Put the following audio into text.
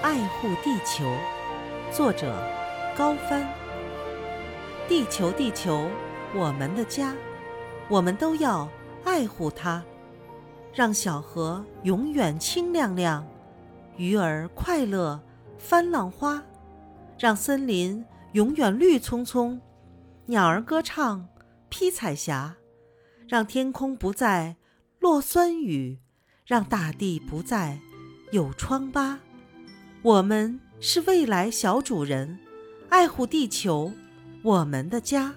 爱护地球，作者高帆。地球，地球，我们的家，我们都要爱护它，让小河永远清亮亮，鱼儿快乐翻浪花，让森林永远绿葱葱，鸟儿歌唱披彩霞，让天空不再落酸雨，让大地不再有疮疤。我们是未来小主人，爱护地球，我们的家。